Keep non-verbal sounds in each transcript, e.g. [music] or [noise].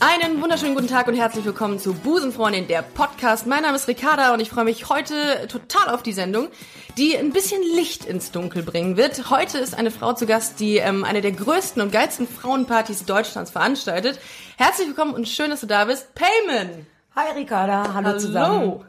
Einen wunderschönen guten Tag und herzlich willkommen zu Busenfreundin, der Podcast. Mein Name ist Ricarda und ich freue mich heute total auf die Sendung, die ein bisschen Licht ins Dunkel bringen wird. Heute ist eine Frau zu Gast, die ähm, eine der größten und geilsten Frauenpartys Deutschlands veranstaltet. Herzlich willkommen und schön, dass du da bist. Payman! Hi Ricarda, hallo, Hallo. zusammen.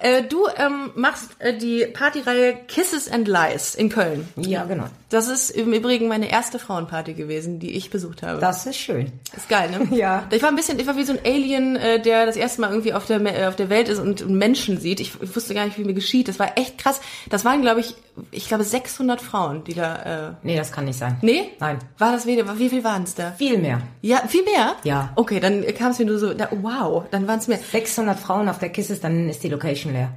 Äh, du ähm, machst äh, die Partyreihe Kisses and Lies in Köln. Ja, genau. Das ist im Übrigen meine erste Frauenparty gewesen, die ich besucht habe. Das ist schön. Ist geil, ne? [laughs] Ja. Ich war ein bisschen, ich war wie so ein Alien, äh, der das erste Mal irgendwie auf der äh, auf der Welt ist und, und Menschen sieht. Ich, ich wusste gar nicht, wie mir geschieht. Das war echt krass. Das waren, glaube ich, ich glaube 600 Frauen, die da. Äh, Nee, das kann nicht sein. nee? Nein. War das weniger? Wie viel waren es da? Viel mehr. Ja, viel mehr? Ja. Okay, dann kam es mir nur so. Da, wow, dann waren es mehr. 600 Frauen auf der Kisses, dann ist die Location leer.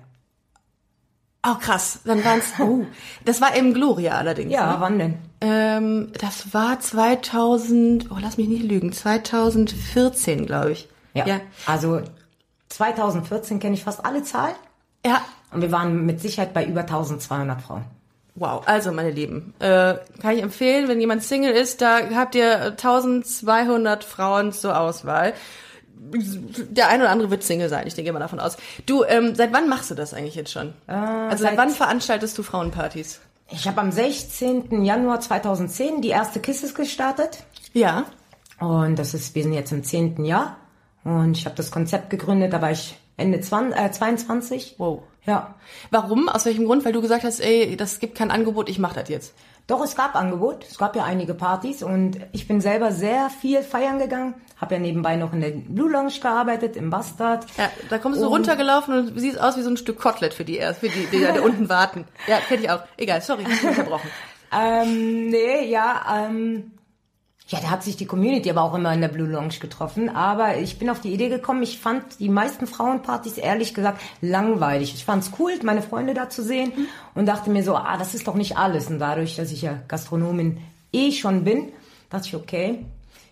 Oh krass, dann waren es. [laughs] Oh, das war im Gloria allerdings. Ja, ne? wann denn? Ähm, das war 2000. Oh, lass mich nicht lügen. 2014, glaube ich. Ja. ja. Also 2014 kenne ich fast alle Zahlen. Ja, Und wir waren mit Sicherheit bei über 1200 Frauen. Wow, also meine Lieben, äh, kann ich empfehlen, wenn jemand Single ist, da habt ihr 1200 Frauen zur Auswahl. Der eine oder andere wird Single sein, ich denke mal davon aus. Du, ähm, seit wann machst du das eigentlich jetzt schon? also seit seit- wann veranstaltest du Frauenpartys? Ich habe am 16. Januar 2010 die erste Kisses gestartet. Ja. Und das ist, wir sind jetzt im 10. Jahr. Und ich habe das Konzept gegründet, da war ich Ende 20, äh, 22. Wow. Ja. Warum? Aus welchem Grund? Weil du gesagt hast, ey, das gibt kein Angebot, ich mach das jetzt. Doch, es gab Angebot. Es gab ja einige Partys und ich bin selber sehr viel feiern gegangen. Habe ja nebenbei noch in der Blue Lounge gearbeitet, im Bastard. Ja, da kommst du Und- runtergelaufen und siehst aus wie so ein Stück Kotelett für die, für die, die da unten warten. Ja, kenn ich auch. Egal, sorry, ich dich [laughs] unterbrochen. Ähm, nee, ja, ähm, ja, da hat sich die Community aber auch immer in der Blue Lounge getroffen. Aber ich bin auf die Idee gekommen, ich fand die meisten Frauenpartys ehrlich gesagt langweilig. Ich fand's cool, meine Freunde da zu sehen und dachte mir so, ah, das ist doch nicht alles. Und dadurch, dass ich ja Gastronomin eh schon bin, dachte ich, okay,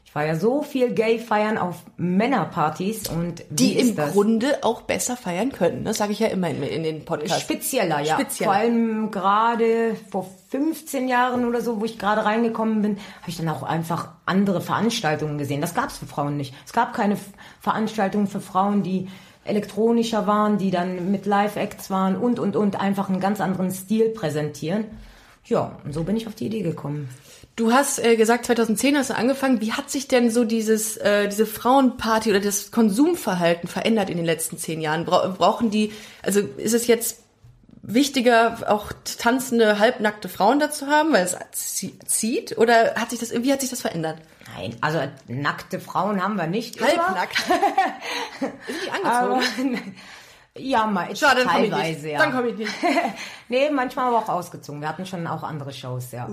ich war ja so viel Gay feiern auf Männerpartys und Die im das? Grunde auch besser feiern können. Das sage ich ja immer in, in den Podcasts. Spezieller, ja. Spezieller. Vor allem gerade vor 15 Jahren oder so, wo ich gerade reingekommen bin, habe ich dann auch einfach andere Veranstaltungen gesehen. Das gab es für Frauen nicht. Es gab keine Veranstaltungen für Frauen, die elektronischer waren, die dann mit Live-Acts waren und, und, und einfach einen ganz anderen Stil präsentieren. Ja, und so bin ich auf die Idee gekommen. Du hast äh, gesagt, 2010 hast du angefangen. Wie hat sich denn so dieses, äh, diese Frauenparty oder das Konsumverhalten verändert in den letzten zehn Jahren? Bra brauchen die, also ist es jetzt wichtiger, auch tanzende, halbnackte Frauen dazu haben, weil es zie- zieht? Oder hat sich das, wie hat sich das verändert? Nein, also nackte Frauen haben wir nicht. Halbnackt. [laughs] Sind die angezogen? Aber, ja, mal Schade, dann komm ich teilweise, nicht. ja. Dann komm ich nicht. [laughs] nee, manchmal aber auch ausgezogen. Wir hatten schon auch andere Shows, ja.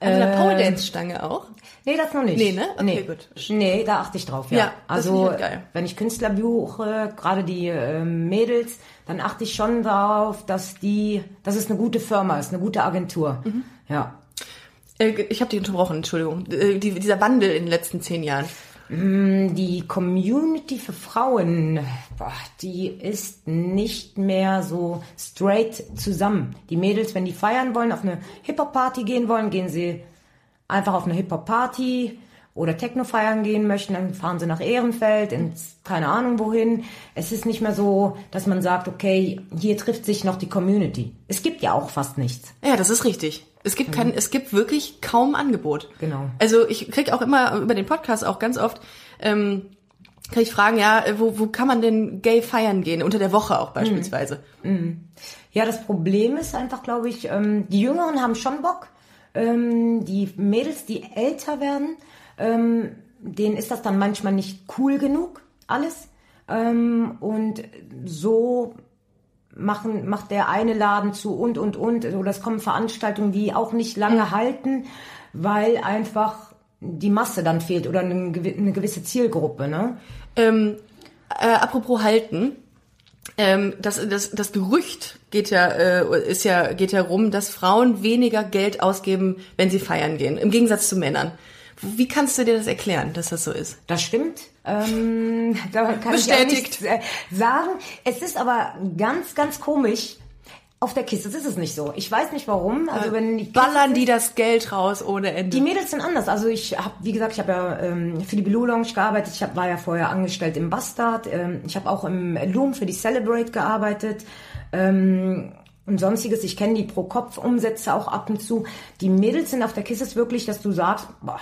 Also eine Pole Dance Stange auch. Nee, das noch nicht. Nee, ne? Okay, nee. gut. Nee, da achte ich drauf, ja. Ja, das also, ich geil. wenn ich Künstler buche, gerade die ähm, Mädels, dann achte ich schon darauf, dass die, dass es eine gute Firma ist, eine gute Agentur. Mhm. Ja. Äh, ich habe dich unterbrochen, Entschuldigung. Äh, die, dieser Wandel in den letzten zehn Jahren. Die Community für Frauen, die ist nicht mehr so straight zusammen. Die Mädels, wenn die feiern wollen, auf eine Hip-Hop-Party gehen wollen, gehen sie einfach auf eine Hip-Hop-Party oder Techno feiern gehen möchten, dann fahren sie nach Ehrenfeld, ins keine Ahnung wohin. Es ist nicht mehr so, dass man sagt, okay, hier trifft sich noch die Community. Es gibt ja auch fast nichts. Ja, das ist richtig. Es gibt kein, es gibt wirklich kaum Angebot. Genau. Also ich krieg auch immer über den Podcast auch ganz oft, ähm, kann ich fragen, ja, wo, wo kann man denn gay feiern gehen? Unter der Woche auch beispielsweise. Ja, das Problem ist einfach, glaube ich, ähm, die Jüngeren haben schon Bock. Ähm, die Mädels, die älter werden, ähm, denen ist das dann manchmal nicht cool genug, alles. Ähm, und so machen, macht der eine Laden zu und, und, und. Oder es kommen Veranstaltungen, die auch nicht lange halten, weil einfach die Masse dann fehlt oder eine gewisse Zielgruppe, ne? Ähm, äh, apropos halten, ähm, das, das, das Gerücht geht ja, äh, ist ja, geht ja rum, dass Frauen weniger Geld ausgeben, wenn sie feiern gehen, im Gegensatz zu Männern. Wie kannst du dir das erklären, dass das so ist? Das stimmt. Ähm, da kann Bestätigt. ich auch nichts äh, sagen. Es ist aber ganz, ganz komisch. Auf der Kiste ist es nicht so. Ich weiß nicht warum. Also wenn die Ballern die das Geld raus ohne Ende. Die Mädels sind anders. Also ich habe, wie gesagt, ich habe ja ähm, für die Blue Lounge gearbeitet. Ich hab, war ja vorher angestellt im Bastard. Ähm, ich habe auch im Loom für die Celebrate gearbeitet. Ähm, und sonstiges. Ich kenne die Pro-Kopf-Umsätze auch ab und zu. Die Mädels sind auf der Kiste wirklich, dass du sagst, boah,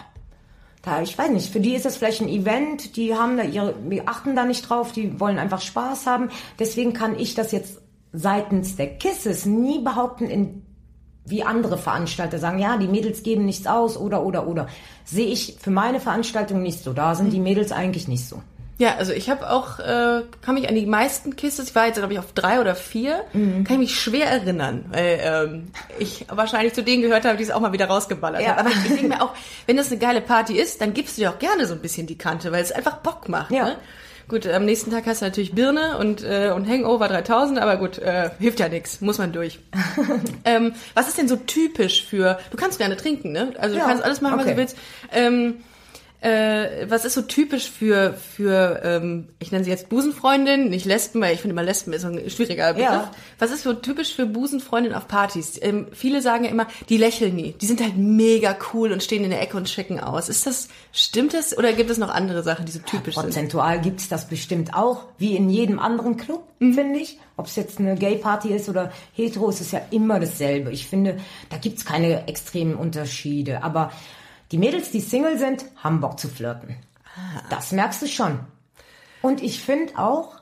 da, ich weiß nicht, für die ist das vielleicht ein Event, die haben da ihre, die achten da nicht drauf, die wollen einfach Spaß haben. Deswegen kann ich das jetzt seitens der Kisses nie behaupten, in, wie andere Veranstalter sagen, ja, die Mädels geben nichts aus oder, oder, oder. Sehe ich für meine Veranstaltung nicht so. Da sind die Mädels eigentlich nicht so. Ja, also ich habe auch, äh, kann mich an die meisten Kisses, ich war jetzt glaube ich auf drei oder vier, Mhm. kann ich mich schwer erinnern, weil ähm, ich wahrscheinlich zu denen gehört habe, die es auch mal wieder rausgeballert Ja. haben. Aber ich denke mir auch, wenn das eine geile Party ist, dann gibst du dir auch gerne so ein bisschen die Kante, weil es einfach Bock macht. Ja. Ne? Gut, am nächsten Tag hast du natürlich Birne und, äh, und Hangover 3000, aber gut, äh, hilft ja nichts, muss man durch. [laughs] ähm, was ist denn so typisch für, du kannst gerne trinken, ne? Also du Ja, kannst alles machen, was du okay. willst. Ähm, äh, was ist so typisch für, für ähm, ich nenne sie jetzt Busenfreundin, nicht Lesben, weil ich finde immer Lesben ist so ein schwieriger Begriff. Ja. Was ist so typisch für Busenfreundin auf Partys? Ähm, viele sagen ja immer, die lächeln nie. Die sind halt mega cool und stehen in der Ecke und checken aus. Ist das, stimmt das oder gibt es noch andere Sachen, die so typisch sind? Prozentual gibt's das bestimmt auch, wie in jedem anderen Club, finde ich. Ob es jetzt eine Gay-Party ist oder hetero, ist es ja immer dasselbe. Ich finde, da gibt's keine extremen Unterschiede. Aber die Mädels, die Single sind, haben Bock zu flirten. Das merkst du schon. Und ich finde auch,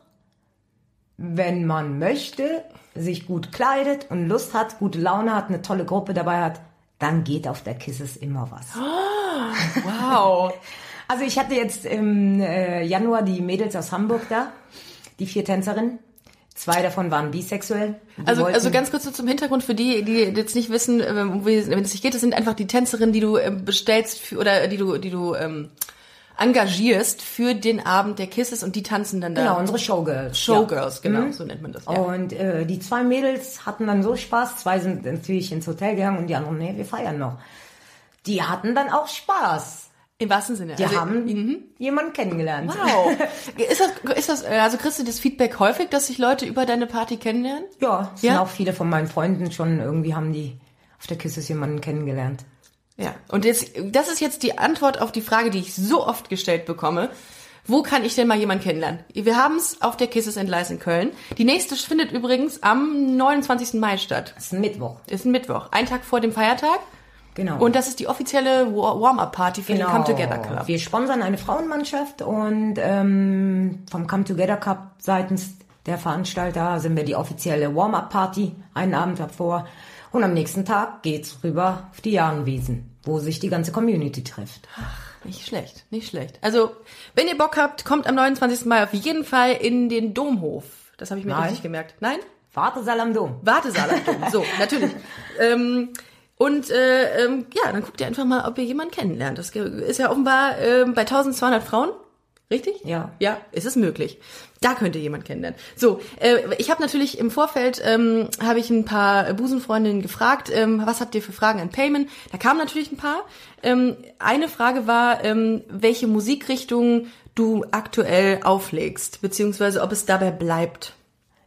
wenn man möchte, sich gut kleidet und Lust hat, gute Laune hat, eine tolle Gruppe dabei hat, dann geht auf der Kisses immer was. [gasps] Wow. [laughs] Also ich hatte jetzt im äh, Januar die Mädels aus Hamburg da, die vier Tänzerinnen. Zwei davon waren bisexuell. Die Also, also ganz kurz so zum Hintergrund für die, die jetzt nicht wissen, ähm, wie- wenn es sich geht, das sind einfach die Tänzerinnen, die du ähm, bestellst für, oder die du, die du ähm, engagierst für den Abend der Kisses und die tanzen dann da. Genau, unsere Showgirls. Showgirls, ja. genau, Mhm. so nennt man das. Ja. Und äh, die zwei Mädels hatten dann so Spaß. Zwei sind natürlich ins Hotel gegangen und die anderen, nee, wir feiern noch. Die hatten dann auch Spaß. Im wahrsten Sinne. Die Also, haben jemanden kennengelernt. Wow. [laughs] ist das, ist das, äh, also kriegst du das Feedback häufig, dass sich Leute über deine Party kennenlernen? Ja, es sind Ja? auch viele von meinen Freunden schon irgendwie haben die auf der Kisses jemanden kennengelernt. Ja. Und jetzt, das ist jetzt die Antwort auf die Frage, die ich so oft gestellt bekomme. Wo kann ich denn mal jemanden kennenlernen? Wir haben es auf der Kisses and Lies in Köln. Die nächste findet übrigens am 29. Mai statt. Das ist ein Mittwoch. Ist ein Mittwoch, ein Tag vor dem Feiertag. Genau. Und das ist die offizielle Wa- Warm-Up-Party für den Come Together Club. Wir sponsern eine Frauenmannschaft und ähm, vom Come Together Cup seitens der Veranstalter sind wir die offizielle Warm-Up-Party einen Abend davor. Und am nächsten Tag geht's rüber auf die Jahrenwiesen, wo sich die ganze Community trifft. Nicht schlecht, nicht schlecht. Also, wenn ihr Bock habt, kommt am 29. Mai auf jeden Fall in den Domhof. Das habe ich mir Nein. richtig gemerkt. Nein? Wartesaal am Dom. Wartesaal am Dom. So, [laughs] natürlich. ähm, und äh, ähm, ja, dann guckt ihr einfach mal, ob ihr jemanden kennenlernt. Das ist ja offenbar ähm, bei 1200 Frauen. Richtig? Ja. Ja, ist es möglich. Da könnt ihr jemanden kennenlernen. So, äh, ich habe natürlich im Vorfeld ähm, habe ich ein paar Busenfreundinnen gefragt, ähm, was habt ihr für Fragen an Payment? Da kamen natürlich ein paar. Ähm, eine Frage war, ähm, welche Musikrichtung du aktuell auflegst, beziehungsweise ob es dabei bleibt.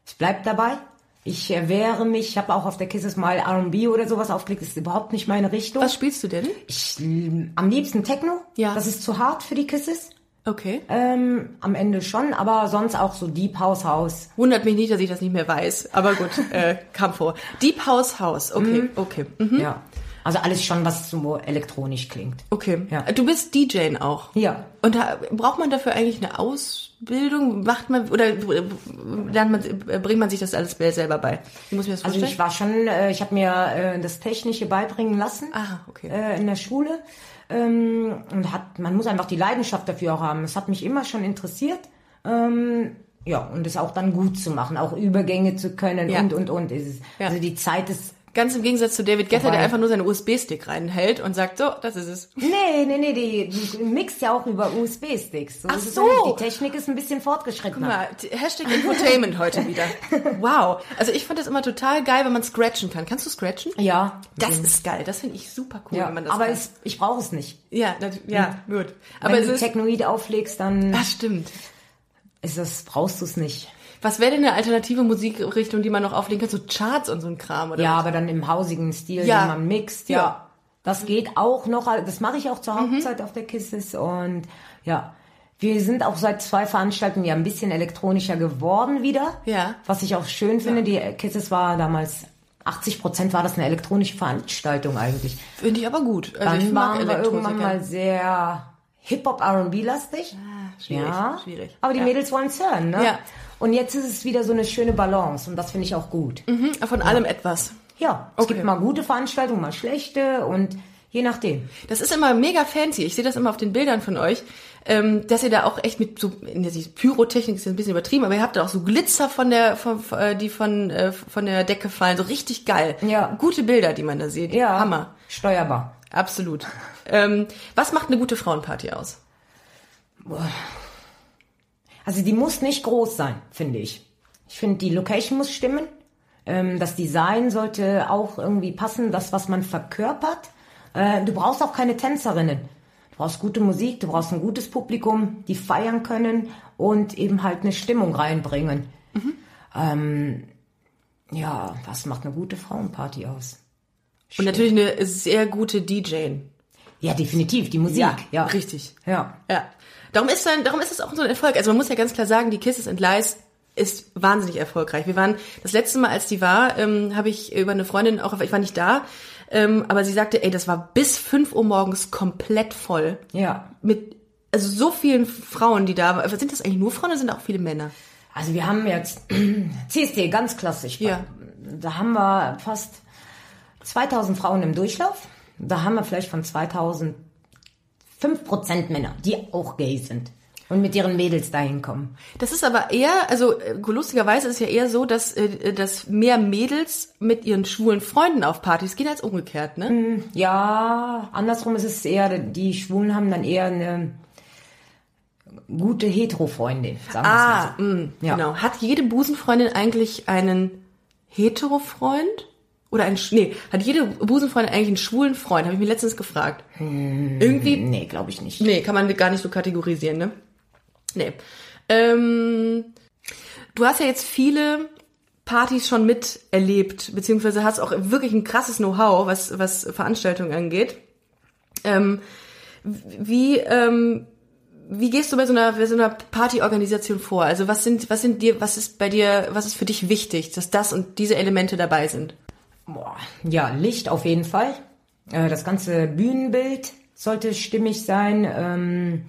Ich bleib dabei. Ich äh, wehre mich. Ich habe auch auf der Kisses mal R&B oder sowas aufgelegt. Das ist überhaupt nicht meine Richtung. Was spielst du denn? Ich, äh, am liebsten Techno. Ja. Das ist zu hart für die Kisses. Okay. Ähm, am Ende schon, aber sonst auch so Deep House House. Wundert mich nicht, dass ich das nicht mehr weiß. Aber gut, [laughs] äh, kam vor. Deep House House. Okay, okay. Mhm. Ja. Also alles schon, was so elektronisch klingt. Okay. Ja. Du bist DJ auch. Ja. Und da, braucht man dafür eigentlich eine Ausbildung? Macht man oder äh, lernt man, äh, bringt man sich das alles selber bei? Wie muss ich mir das Also vorstellen? ich war schon, äh, ich habe mir äh, das Technische beibringen lassen Ah, okay. äh, in der Schule. Ähm, und hat, man muss einfach die Leidenschaft dafür auch haben. Es hat mich immer schon interessiert. Ähm, ja, und es auch dann gut zu machen, auch Übergänge zu können Ja. und, und, und. Es ist, Ja. Also die Zeit ist Ganz im Gegensatz zu David Guetta, der einfach nur seinen USB-Stick reinhält und sagt, so, das ist es. Nee, nee, nee, die, die mixt ja auch über USB-Sticks. So Ach so. ja. Die Technik ist ein bisschen fortgeschritten. Guck mal, Hashtag Infotainment heute wieder. [laughs] Wow. Also ich fand das immer total geil, wenn man scratchen kann. Kannst du scratchen? Ja. Das ist geil. Das finde ich super cool, ja. wenn man das aber kann. es, ich brauche es nicht. ja, nat- ja, gut. Aber Wenn du Technoid auflegst, dann das stimmt. ist das, brauchst du es nicht. Was wäre denn eine alternative Musikrichtung, die man noch auflegen kann? So Charts und so ein Kram, oder? Ja, aber dann im hausigen Stil, Ja. den man mixt, ja. Ja. Das geht auch noch, das mache ich auch zur Mhm. Hauptzeit auf der Kisses und ja. Wir sind auch seit zwei Veranstaltungen ja ein bisschen elektronischer geworden wieder. Ja. Was ich auch schön finde, die Kisses war damals 80 Prozent war das eine elektronische Veranstaltung eigentlich. Finde ich aber gut. Also Dann waren wir irgendwann mal sehr Hip-Hop, R&B-lastig. schwierig, ja, schwierig. Aber die Ja. Mädels wollen es hören, ne? Ja. Und jetzt ist es wieder so eine schöne Balance und das finde ich auch gut. Mhm, von allem etwas. Ja, es Okay. gibt mal gute Veranstaltungen, mal schlechte und je nachdem. Das ist immer mega fancy. Ich sehe das immer auf den Bildern von euch, ähm, dass ihr da auch echt mit so, Pyrotechnik ist ein bisschen übertrieben, aber ihr habt da auch so Glitzer von der, von, äh, die von, äh, von der Decke fallen, so richtig geil. Ja. Gute Bilder, die man da sieht. Ja, Hammer. Steuerbar. Absolut. ähm, was macht eine gute Frauenparty aus? Also die muss nicht groß sein, finde ich. Ich finde, die Location muss stimmen. Ähm, das Design sollte auch irgendwie passen, das, was man verkörpert. Äh, du brauchst auch keine Tänzerinnen. Du brauchst gute Musik, du brauchst ein gutes Publikum, die feiern können und eben halt eine Stimmung reinbringen. Ähm, ja, was macht eine gute Frauenparty aus? Und natürlich eine sehr gute DJ. Ja, definitiv, die Musik. Ja, richtig. Ja. Ja. Darum ist dann, darum ist es auch so ein Erfolg. Also man muss ja ganz klar sagen, die Kisses and Lies ist wahnsinnig erfolgreich. Wir waren das letzte Mal, als die war, ähm, habe ich über eine Freundin auch, ich war nicht da, ähm, aber sie sagte, ey, das war bis 5 Uhr morgens komplett voll. Ja. Mit also so vielen Frauen, die da waren. Sind das eigentlich nur Frauen oder sind auch viele Männer? Also wir haben jetzt [clears throat] CSD, ganz klassisch. Ja. Da haben wir fast 2000 Frauen im Durchlauf. Da haben wir vielleicht von 2000 5% Männer, die auch gay sind und mit ihren Mädels dahin kommen. Das ist aber eher, also äh, lustigerweise ist es ja eher so, dass, äh, dass mehr Mädels mit ihren schwulen Freunden auf Partys gehen als umgekehrt, ne? Ja, andersrum ist es eher, die Schwulen haben dann eher eine gute Hetero-Freundin, sagen wir Ah, es mal so. mh, Ja. genau. Hat jede Busenfreundin eigentlich einen Hetero-Freund? Oder Sch- nee, hat jede Busenfreundin eigentlich einen schwulen Freund? Habe ich mir letztens gefragt. Irgendwie, Nee, glaube ich nicht. nee, kann man gar nicht so kategorisieren, ne? Nee. Ähm, du hast ja jetzt viele Partys schon miterlebt, beziehungsweise hast auch wirklich ein krasses Know-how, was, was Veranstaltungen angeht. Ähm, wie, ähm, wie gehst du bei so einer, bei so einer Partyorganisation vor? Also was sind, was sind dir, was ist bei dir, was ist für dich wichtig, dass das und diese Elemente dabei sind? Boah, ja, Licht auf jeden Fall. Äh, Das ganze Bühnenbild sollte stimmig sein. Ähm,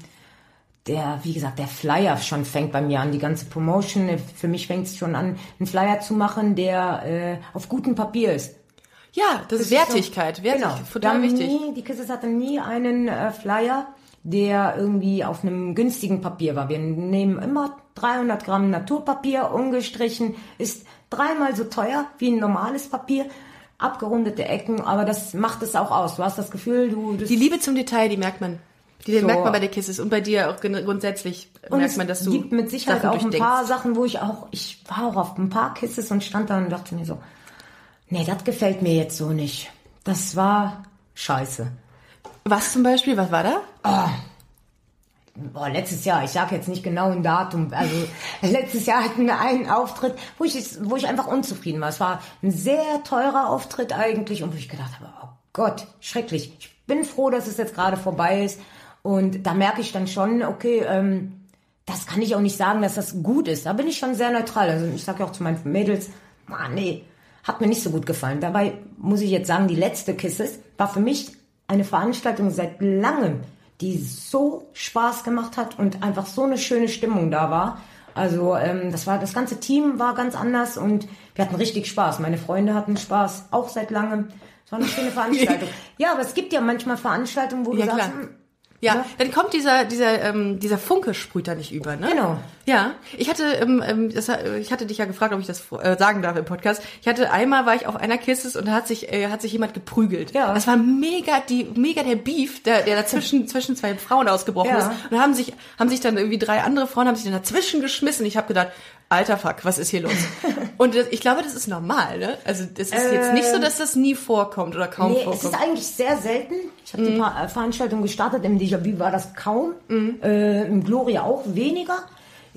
Der, wie gesagt, der Flyer schon fängt bei mir an, die ganze Promotion. äh, Für mich fängt es schon an, einen Flyer zu machen, der äh, auf gutem Papier ist. Ja, das, ist Wertigkeit, Wertigkeit, Genau. total wichtig. Nie, die Kisses hatte nie einen äh, Flyer, der irgendwie auf einem günstigen Papier war. Wir nehmen immer 300 Gramm Naturpapier, ungestrichen, ist dreimal so teuer wie ein normales Papier, abgerundete Ecken, aber das macht es auch aus. Du hast das Gefühl, du... Das Die Liebe zum Detail, die merkt man. Die So. merkt man bei der Kisses und bei dir auch grundsätzlich Und merkt es man, dass du gibt mit Sicherheit Sachen auch ein durchdenkst. paar Sachen, wo ich auch, ich war auch auf ein paar Kisses und stand da und dachte mir so, nee, das gefällt mir jetzt so nicht. Das war scheiße. Was zum Beispiel? Was war da? Boah, letztes Jahr, ich sage jetzt nicht genau ein Datum, also [laughs] letztes Jahr hatten wir einen Auftritt, wo ich, wo ich einfach unzufrieden war. Es war ein sehr teurer Auftritt eigentlich und wo ich gedacht habe, oh Gott, schrecklich. Ich bin froh, dass es jetzt gerade vorbei ist und da merke ich dann schon, okay, ähm, das kann ich auch nicht sagen, dass das gut ist. Da bin ich schon sehr neutral. Also ich sage ja auch zu meinen Mädels, man, nee, hat mir nicht so gut gefallen. Dabei muss ich jetzt sagen, die letzte Kisses war für mich eine Veranstaltung seit langem, die so Spaß gemacht hat und einfach so eine schöne Stimmung da war. Also ähm, das war das ganze Team war ganz anders und wir hatten richtig Spaß. Meine Freunde hatten Spaß, auch seit langem. Es war eine schöne [laughs] Veranstaltung. ja, aber es gibt ja manchmal Veranstaltungen, wo du Ja, sagst, klar. hm, Ja, Ne? dann kommt dieser dieser ähm, dieser Funke sprüht da nicht über, ne? Genau. Ja, ich hatte ähm, ähm, das, äh, ich hatte dich ja gefragt, ob ich das äh, sagen darf im Podcast. Ich hatte einmal war ich auf einer Kisses und da hat sich äh, hat sich jemand geprügelt. Ja. Das war mega die mega der Beef, der der dazwischen [laughs] zwischen zwei Frauen ausgebrochen Ja. ist und da haben sich haben sich dann irgendwie drei andere Frauen haben sich dann dazwischen geschmissen. Ich habe gedacht, alter Fuck, was ist hier los? [laughs] und das, ich glaube, das ist normal, ne? Also das ist jetzt nicht so, dass das nie vorkommt oder kaum Nee, es vorkommt. ist eigentlich sehr selten. Ich habe die Ver- äh, Veranstaltung gestartet, im Déjà-vu war das kaum, Mhm. äh, im Gloria auch weniger.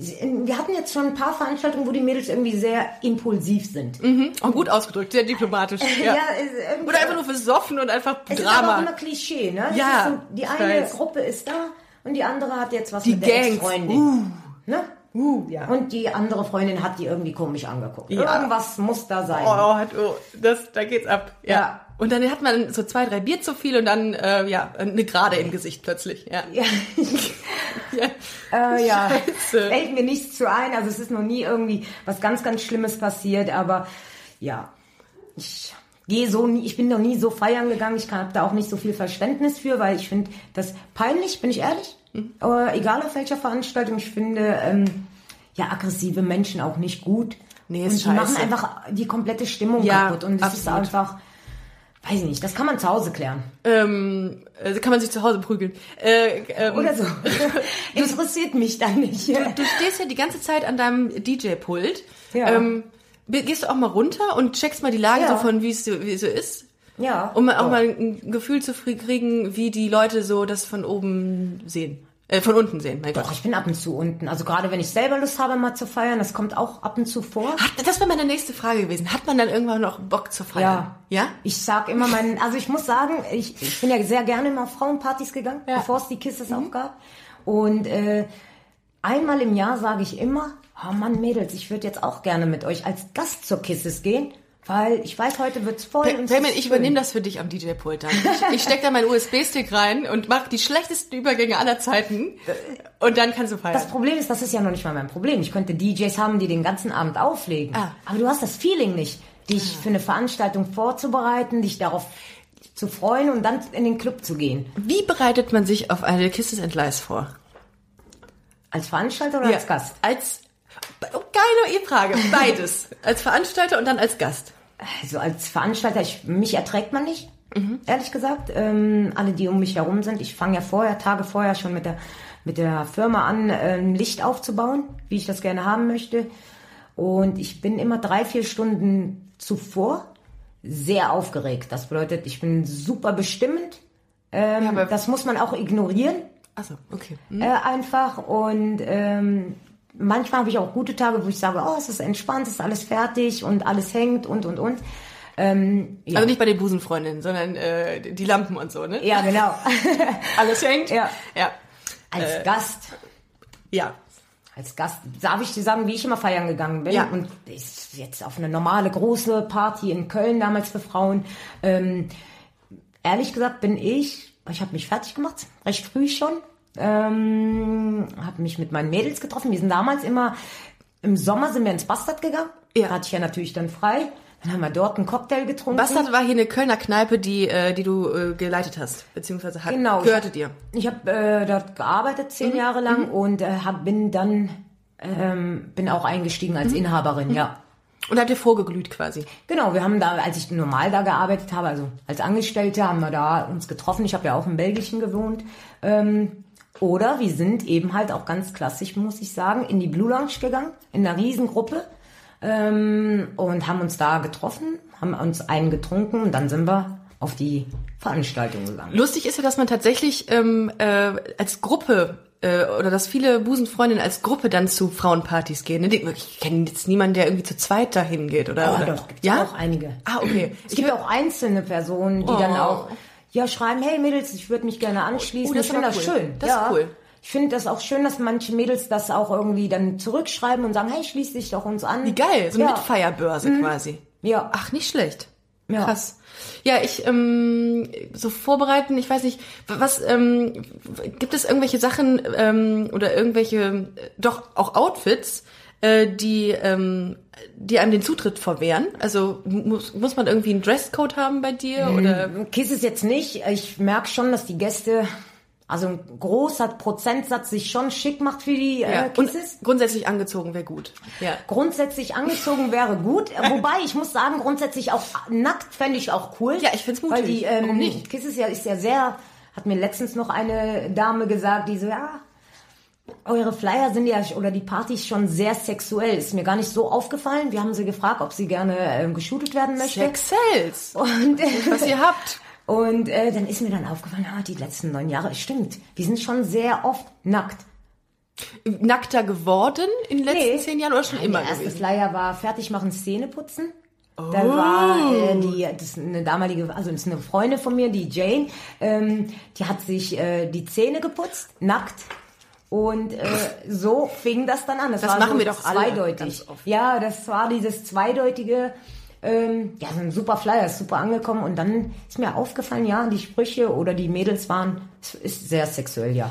Wir hatten jetzt schon ein paar Veranstaltungen, wo die Mädels irgendwie sehr impulsiv sind. Mhm. Auch gut ausgedrückt, sehr diplomatisch. [laughs] Ja. Ja, ist Oder einfach nur versoffen und einfach Es ist aber auch Drama. immer Klischee, ne? Ja, ist so, die eine weiß. Gruppe ist da und die andere hat jetzt was Die mit der Gangs. Ex-Freundin. Ne? Uh, ja. Und die andere Freundin hat die irgendwie komisch angeguckt. Ja. Irgendwas muss da sein. Oh, hat, oh, das, da geht's ab. Ja. Ja. Und dann hat man so zwei, drei Bier zu viel und dann, äh, ja, eine Gerade im Gesicht plötzlich. Ja. Ja. [laughs] ja. Äh, ja, Scheiße. fällt mir nichts zu ein. Also es ist noch nie irgendwie was ganz, ganz Schlimmes passiert. Aber ja, ich gehe so nie, ich bin noch nie so feiern gegangen. Ich habe da auch nicht so viel Verständnis für, weil ich finde das peinlich, bin ich ehrlich. Mhm. Äh, egal auf welcher Veranstaltung, ich finde ähm, ja aggressive Menschen auch nicht gut. Nee, Und ist die machen scheiße. einfach die komplette Stimmung Ja, kaputt. Und das ist einfach, weiß ich nicht, das kann man zu Hause klären. Ähm, also kann man sich zu Hause prügeln. Äh, ähm, Oder so. [laughs] [laughs] Interessiert mich dann nicht. Du stehst ja die ganze Zeit an deinem DJ-Pult. Ja. Ähm, gehst du auch mal runter und checkst mal die Lage Ja. so von, wie es so, ist? Ja. Um auch doch. mal ein Gefühl zu kriegen, wie die Leute so das von oben sehen. Äh, von unten sehen, mein Doch, Gott. ich bin ab und zu unten. Also gerade wenn ich selber Lust habe, mal zu feiern, das kommt auch ab und zu vor. Hat, das wäre meine nächste Frage gewesen. Hat man dann irgendwann noch Bock zu feiern? Ja. Ja? Ich sag immer meinen, also ich muss sagen, ich, ich bin ja sehr gerne immer auf Frauenpartys gegangen, Ja. Mhm. bevor es die Kisses auch gab. Und äh, einmal im Jahr sage ich immer, oh Mann, Mädels, ich würde jetzt auch gerne mit euch als Gast zur Kisses gehen, weil ich weiß, heute wird's voll. Pa- es Payment, ich übernehme das für dich am DJ-Pult dann. Ich, ich steck da meinen USB-Stick rein und mache die schlechtesten Übergänge aller Zeiten. Und dann kannst du feiern. Das Problem ist, das ist ja noch nicht mal mein Problem. Ich könnte DJs haben, die den ganzen Abend auflegen. Ah. Aber du hast das Feeling nicht, dich für eine Veranstaltung vorzubereiten, dich darauf zu freuen und dann in den Club zu gehen. Wie bereitet man sich auf eine Kisses and Lies vor? Als Veranstalter oder als Gast? Als, oh, geile E-Frage. Beides. [laughs] als Veranstalter und dann als Gast. Also als Veranstalter, ich, mich erträgt man nicht, ehrlich gesagt. Ähm, alle, die um mich herum sind. Ich fange ja vorher, Tage vorher schon mit der, mit der Firma an, ähm, Licht aufzubauen, wie ich das gerne haben möchte. Und ich bin immer drei, vier Stunden zuvor sehr aufgeregt. Das bedeutet, ich bin super bestimmend. Ähm, aber- das muss man auch ignorieren. Achso, okay. Äh, einfach und ähm, manchmal habe ich auch gute Tage, wo ich sage, oh, es ist entspannt, es ist alles fertig und alles hängt und und und. Ähm, ja. Also nicht bei den Busenfreundinnen, sondern äh, die Lampen und so, ne? ja, genau. [laughs] Alles hängt. Ja. Ja. Als Gast, Ja. als Gast darf ich dir sagen, wie ich immer feiern gegangen bin. Ja. Und ist jetzt auf eine normale große Party in Köln damals für Frauen. Ähm, ehrlich gesagt bin ich, ich habe mich fertig gemacht, recht früh schon. Ähm, habe mich mit meinen Mädels getroffen. Wir sind damals immer im Sommer sind wir ins Bastard gegangen. Ja. Hatte ich ja natürlich dann frei. Dann haben wir dort einen Cocktail getrunken. Bastard war hier eine Kölner Kneipe, die, äh, die du äh, geleitet hast, beziehungsweise hat, Genau. gehörte dir. Ich habe äh, dort gearbeitet zehn Jahre lang und äh, hab, bin dann ähm, bin auch eingestiegen als Inhaberin, ja. Und habt ihr vorgeglüht quasi. Genau, wir haben da, als ich normal da gearbeitet habe, also als Angestellte, haben wir da uns getroffen. Ich habe ja auch in Belgien gewohnt. Ähm, oder wir sind eben halt auch ganz klassisch, muss ich sagen, in die Blue Lounge gegangen, in einer Riesengruppe ähm, und haben uns da getroffen, haben uns einen getrunken und dann sind wir auf die Veranstaltung gegangen. Lustig ist ja, dass man tatsächlich ähm, äh, als Gruppe äh, oder dass viele Busenfreundinnen als Gruppe dann zu Frauenpartys gehen. Ne? Ich kenne jetzt niemanden, der irgendwie zu zweit dahin geht, oder? Ja, oder? doch, gibt's ja? auch einige. Ah, okay. Es gibt auch einzelne Personen, die dann Oh. auch ja schreiben, hey Mädels, ich würde mich gerne anschließen. Oh, das ich ist finde das cool. schön. Das ist ja. cool. Ich finde das auch schön, dass manche Mädels das auch irgendwie dann zurückschreiben und sagen, hey, schließ dich doch uns an. Wie geil, so eine ja. Mhm. Mitfeierbörse quasi. Ja. Ach, nicht schlecht. Ja. Krass. Ja, ich ähm, so vorbereiten, ich weiß nicht, was ähm, gibt es irgendwelche Sachen ähm, oder irgendwelche äh, doch auch Outfits, äh, die ähm, die einem den Zutritt verwehren? Also muss, muss man irgendwie einen Dresscode haben bei dir Mhm. oder Kiss es jetzt nicht. Ich merke schon, dass die Gäste Also ein großer Prozentsatz sich schon schick macht für die Ja. äh, Und Kisses. grundsätzlich angezogen wäre gut. Ja. Grundsätzlich angezogen wäre gut, äh, [laughs] wobei ich muss sagen, grundsätzlich auch nackt fände ich auch cool. Ja, ich find's mutig. Weil die ähm, Warum nicht? Kisses ja ist ja sehr, hat mir letztens noch eine Dame gesagt, die so, ja, eure Flyer sind ja, oder die Partys schon sehr sexuell. Ist mir gar nicht so aufgefallen. Wir haben sie gefragt, ob sie gerne ähm, geshootet werden möchte. Sex sells. Und, Was ihr habt. [laughs] und äh, dann ist mir dann aufgefallen, ah, die letzten neun Jahre, stimmt, wir sind schon sehr oft nackt. Nackter geworden in den letzten zehn Jahren oder schon immer Der erste gewesen? Flyer war fertig machen, Szene putzen. Da war äh, die, das ist eine damalige, also das ist eine Freundin von mir, die Jane, ähm, die hat sich äh, die Zähne geputzt, nackt. Und äh, so fing das dann an. Das, Das war machen so wir doch alle zweideutig. oft. Ja, das war dieses zweideutige, ähm, ja, so ein super Flyer, ist super angekommen. Und dann ist mir aufgefallen, ja, die Sprüche oder die Mädels waren, ist sehr sexuell, ja.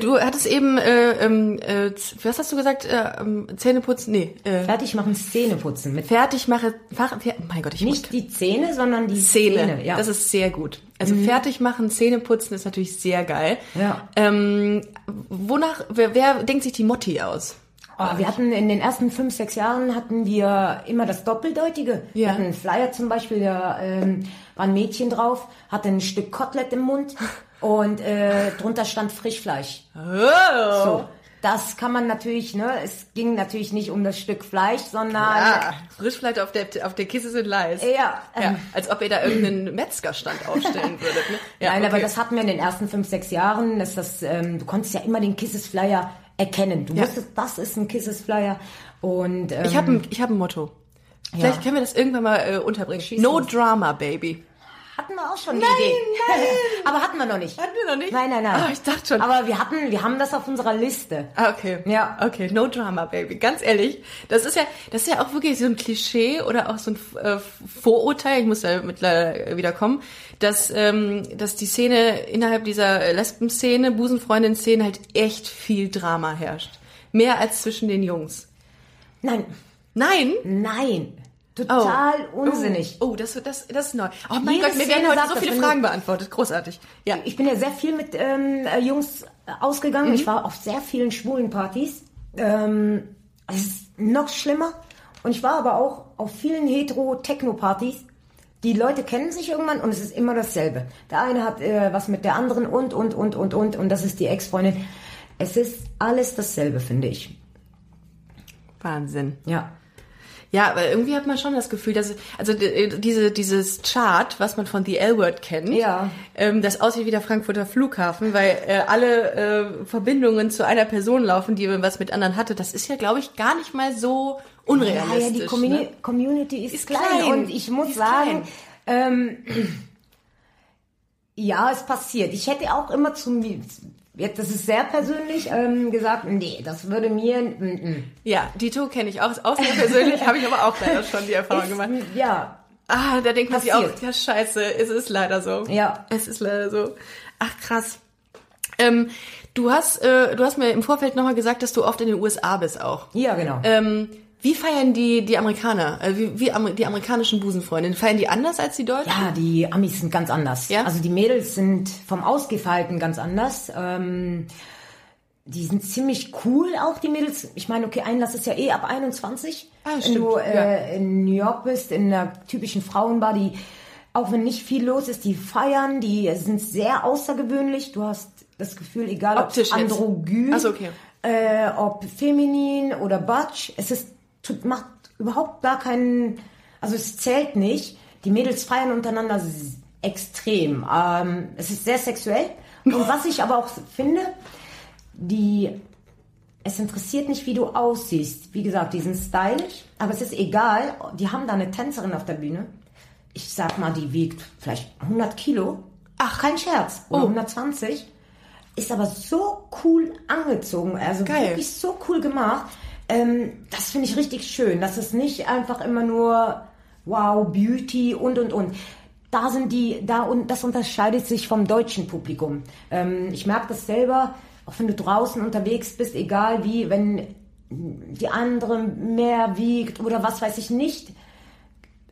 Du hattest eben, äh, ähm, äh, was hast du gesagt? Äh, ähm, Zähneputzen? Nee. Äh, Fertig machen, Szene putzen. Mit fertig mache, fach, fer mein Gott, ich nicht die Zähne, sondern die Szene. Szene. ja. Das ist sehr gut. Also fertig machen, Zähne putzen ist natürlich sehr geil. Ja. Ähm, wonach, wer, wer denkt sich die Motti aus? Oh, wir hatten in den ersten fünf, sechs Jahren hatten wir immer das Doppeldeutige. Wir Ja. hatten einen Flyer zum Beispiel, da ähm, war ein Mädchen drauf, hatte ein Stück Kotelett im Mund [laughs] und äh, drunter stand Frischfleisch. Oh. So. Das kann man natürlich, ne, es ging natürlich nicht um das Stück Fleisch, sondern Ah, Frischfleisch auf der, auf der Kiste sind leis. ja, Ja, als ob ihr da irgendeinen Metzgerstand aufstellen [laughs] würdet. Ne? Ja, Nein, aber okay. das hatten wir in den ersten fünf, sechs Jahren. Dass das, ähm, du konntest ja immer den Kisses Flyer erkennen. Du Ja. wusstest, das ist ein Kisses Flyer. Und ähm, Ich habe ein, ich hab ein Motto. Vielleicht können wir das irgendwann mal äh, unterbringen. Schieß no los. Drama, Baby. Hatten wir auch schon Nein, die [laughs] Idee. nein. aber hatten wir noch nicht. Hatten wir noch nicht? Nein, nein, nein. Ah, ich dachte schon. Aber wir hatten, wir haben das auf unserer Liste. Ah, okay. Ja. Okay, no drama, baby. Ganz ehrlich, das ist ja, das ist ja auch wirklich so ein Klischee oder auch so ein äh, Vorurteil, ich muss da mittlerweile wieder kommen, dass, ähm, dass die Szene innerhalb dieser Lesben-Szene, Busenfreundin-Szene halt echt viel Drama herrscht. Mehr als zwischen den Jungs. Nein, Nein? nein. Total unsinnig. Oh, oh das, das, das ist neu. Oh mein Jede Gott, mir werden heute sagt so viele Fragen beantwortet. Großartig. Ja. Ich bin ja sehr viel mit ähm, äh, Jungs äh, ausgegangen. Ich war auf sehr vielen schwulen Partys. Ähm, es ist noch schlimmer. Und ich war aber auch auf vielen hetero-Techno-Partys. Die Leute kennen sich irgendwann und es ist immer dasselbe. Der eine hat äh, was mit der anderen und, und, und, und, und. Und das ist die Ex-Freundin. Es ist alles dasselbe, finde ich. Wahnsinn. Ja. Ja, aber irgendwie hat man schon das Gefühl, dass also äh, diese dieses Chart, was man von The L-Word kennt, Ja. ähm, das aussieht wie der Frankfurter Flughafen, weil äh, alle äh, Verbindungen zu einer Person laufen, die was mit anderen hatte. Das ist ja, glaube ich, gar nicht mal so unrealistisch. Ja, ja, die Communi ne? Community ist, Ist klein. klein. und ich muss sagen, ähm, [clears throat] ja, es passiert. Ich hätte auch immer zum, jetzt, das ist sehr persönlich, ähm, gesagt, nee, das würde mir, mm, mm. Ja, Dito kenne ich auch, auch sehr persönlich, habe ich aber auch leider schon die Erfahrung ist, gemacht. ja, Ah, da denkt man sich auch, ja scheiße, es ist leider so. Ja. Es ist leider so. Ach krass. Ähm, du hast, äh, du hast mir im Vorfeld nochmal gesagt, dass du oft in den USA bist auch. ja, genau. Ähm, wie feiern die die Amerikaner, äh, wie, wie Amer die amerikanischen Busenfreundinnen? Feiern die anders als die Deutschen? Ja, die Amis sind ganz anders. Ja? Also die Mädels sind vom Ausgehverhalten ganz anders. Ähm, die sind ziemlich cool auch, die Mädels. Ich meine, okay, Einlass ist ja eh ab 21. Ah, wenn stimmt, du ja. äh, in New York bist, in einer typischen Frauenbar, die, auch wenn nicht viel los ist, die feiern, die sind sehr außergewöhnlich. Du hast das Gefühl, egal ob Optisch jetzt. androgyn, so, okay. äh, ob feminin oder butch, es ist, tut, macht überhaupt gar keinen, also es zählt nicht. Die Mädels feiern untereinander extrem. Ähm, es ist sehr sexuell. Und [laughs] was ich aber auch finde, die, es interessiert nicht, wie du aussiehst. Wie gesagt, die sind stylisch, aber es ist egal. Die haben da eine Tänzerin auf der Bühne. Ich sag mal, die wiegt vielleicht 100 Kilo. Ach, kein Scherz. Oder Oh. 120. Ist aber so cool angezogen. Also Geil. wirklich so cool gemacht. Ähm, das finde ich richtig schön. Das ist nicht einfach immer nur wow, Beauty und und und. Da sind die, da und das unterscheidet sich vom deutschen Publikum. Ähm, ich merke das selber, auch wenn du draußen unterwegs bist, egal wie, wenn die andere mehr wiegt oder was weiß ich nicht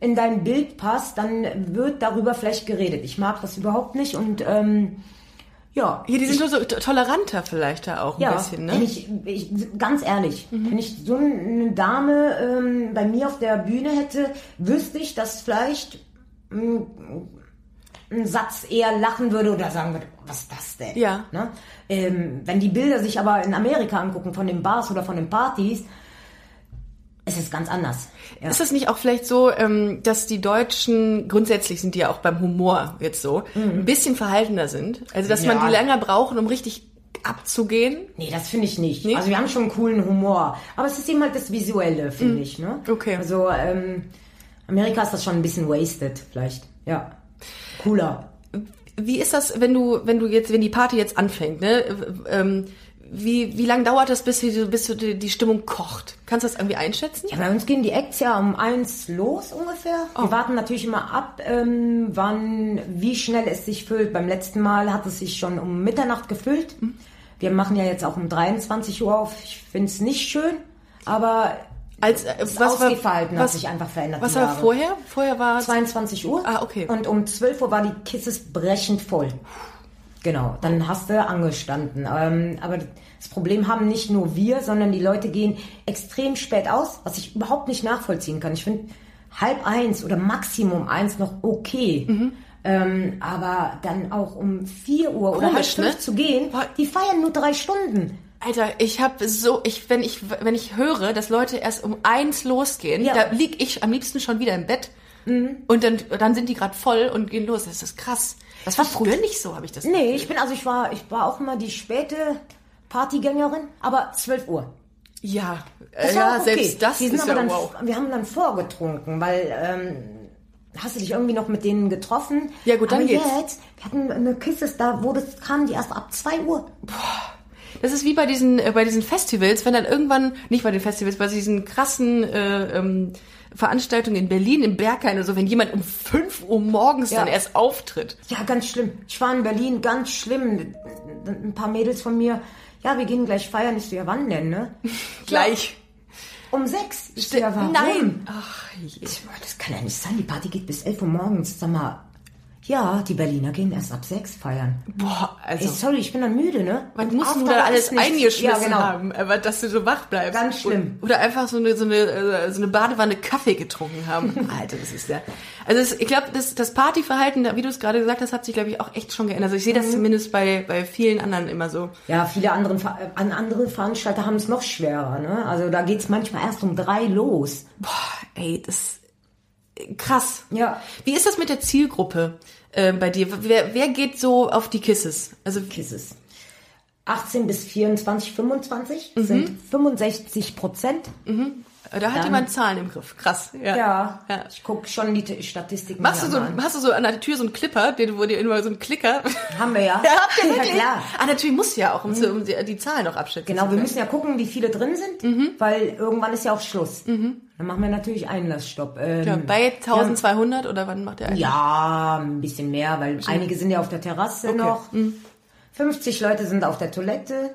in dein Bild passt, dann wird darüber vielleicht geredet. Ich mag das überhaupt nicht und ähm, Ja. Ja, die sind so, so toleranter vielleicht da auch ein Ja, bisschen, wenn ne? ich, ich, ganz ehrlich, wenn ich so eine Dame ähm, bei mir auf der Bühne hätte, wüsste ich, dass vielleicht ein Satz eher lachen würde oder sagen würde, was ist das denn? Ja. Ne? Ähm, wenn die Bilder sich aber in Amerika angucken, von den Bars oder von den Partys, es ist ganz anders. Ja. Ist das nicht auch vielleicht so, ähm, dass die Deutschen, grundsätzlich sind die ja auch beim Humor jetzt so, ein bisschen verhaltener sind? Also, dass man Mhm. Ja. die länger brauchen, um richtig abzugehen? Nee, das finde ich nicht. Nee? Also wir haben schon einen coolen Humor. Aber es ist eben halt das Visuelle, finde ich. Ne? Okay. Also ähm, Amerika ist das schon ein bisschen wasted, vielleicht. Ja. Cooler. Wie ist das, wenn du, wenn du jetzt, wenn die Party jetzt anfängt, ne? Ähm, wie, wie lange dauert das, bis, die- bis die, die Stimmung kocht? Kannst du das irgendwie einschätzen? Ja, bei uns gehen die Acts ja um eins los ungefähr. Oh. Wir warten natürlich immer ab, ähm, wann, wie schnell es sich füllt. Beim letzten Mal hat es sich schon um Mitternacht gefüllt. Hm. Wir machen ja jetzt auch um 23 Uhr auf. Ich finde es nicht schön, aber Als, äh, das was war, Ausgehverhalten hat was, sich einfach verändert. was war vorher? Vorher war 22 Uhr. Ah, okay. Und um 12 Uhr war die Kisses brechend voll. Genau, dann hast du angestanden. Ähm, aber das Problem haben nicht nur wir, sondern die Leute gehen extrem spät aus, was ich überhaupt nicht nachvollziehen kann. Ich finde halb eins oder Maximum eins noch okay. Mhm. Ähm, aber dann auch um 4 Uhr oder halb Komisch, fünf ne? zu gehen, die feiern nur drei Stunden. Alter, ich habe so, ich wenn ich wenn ich höre, dass Leute erst um eins losgehen, Ja. Da lieg ich am liebsten schon wieder im Bett und dann dann sind die gerade voll und gehen los. Das ist krass. Das war früher nicht so, habe ich das. Nee, ich bin, also ich war, ich war auch immer die späte Partygängerin, aber 12 Uhr. Ja, Das ja, okay. selbst das Die sind ist aber ja dann, wow. Wir haben dann vorgetrunken, weil ähm, hast du dich irgendwie noch mit denen getroffen? Ja, gut, dann aber geht's. jetzt, wir hatten eine Kisses, da wurde, kamen die erst ab 2 Uhr. Das ist wie bei diesen äh, bei diesen Festivals, wenn dann irgendwann nicht bei den Festivals, bei diesen krassen äh, ähm, Veranstaltungen in Berlin im Berghain oder so, wenn jemand um 5 Uhr morgens Ja. dann erst auftritt. Ja, ganz schlimm. Ich war in Berlin, ganz schlimm. Ein paar Mädels von mir, ja, wir gehen gleich feiern. Ich so, ja, wann denn, ne? [laughs] Gleich. Um sechs. Ich so, ja, warum? Nein. Ach je. Ich das kann ja nicht sein. Die Party geht bis 11 Uhr morgens. Sag mal, ja, die Berliner gehen erst ab sechs feiern. Boah, also Ey, sorry, ich bin dann müde, ne? Was Und musst du After da alles eingeschmissen ja, genau. haben, aber dass du so wach bleibst? Ganz schlimm. Oder einfach so eine, so eine, äh, so eine Badewanne Kaffee getrunken haben. [laughs] Alter, das ist ja. Also es, ich glaube, das, das Partyverhalten, wie du es gerade gesagt hast, hat sich, glaube ich, auch echt schon geändert. Also ich sehe das Mhm. zumindest bei, bei vielen anderen immer so. Ja, viele anderen, äh, an andere Veranstalter haben es noch schwerer, ne? Also da geht's manchmal erst um drei los. Boah, ey, das krass. Ja. Wie ist das mit der Zielgruppe äh, bei dir? Wer, wer geht so auf die Kisses? Also Kisses. 18 bis 24, 25 Mhm. sind 65 Prozent. da hat Dann- jemand Zahlen im Griff. Krass. Ja. Ja, ja. ich guck schon die Statistiken Machst du so, an. hast du so an der Tür so einen Clipper, den, wo dir immer so einen Klicker. Haben wir ja. [laughs] Ja, habt ihr wirklich? Ja, klar. Ah, natürlich muss ja auch, um, zu, um die, die Zahlen noch abschätzen Genau, wir müssen ja gucken, wie viele drin sind, Mhm. weil irgendwann ist ja auch Schluss. Dann machen wir natürlich Einlassstopp. Ähm, Ja, bei 1200 oder wann macht der einen? Ja, ein bisschen mehr, weil einige sind ja auf der Terrasse noch. Mhm. 50 Leute sind auf der Toilette.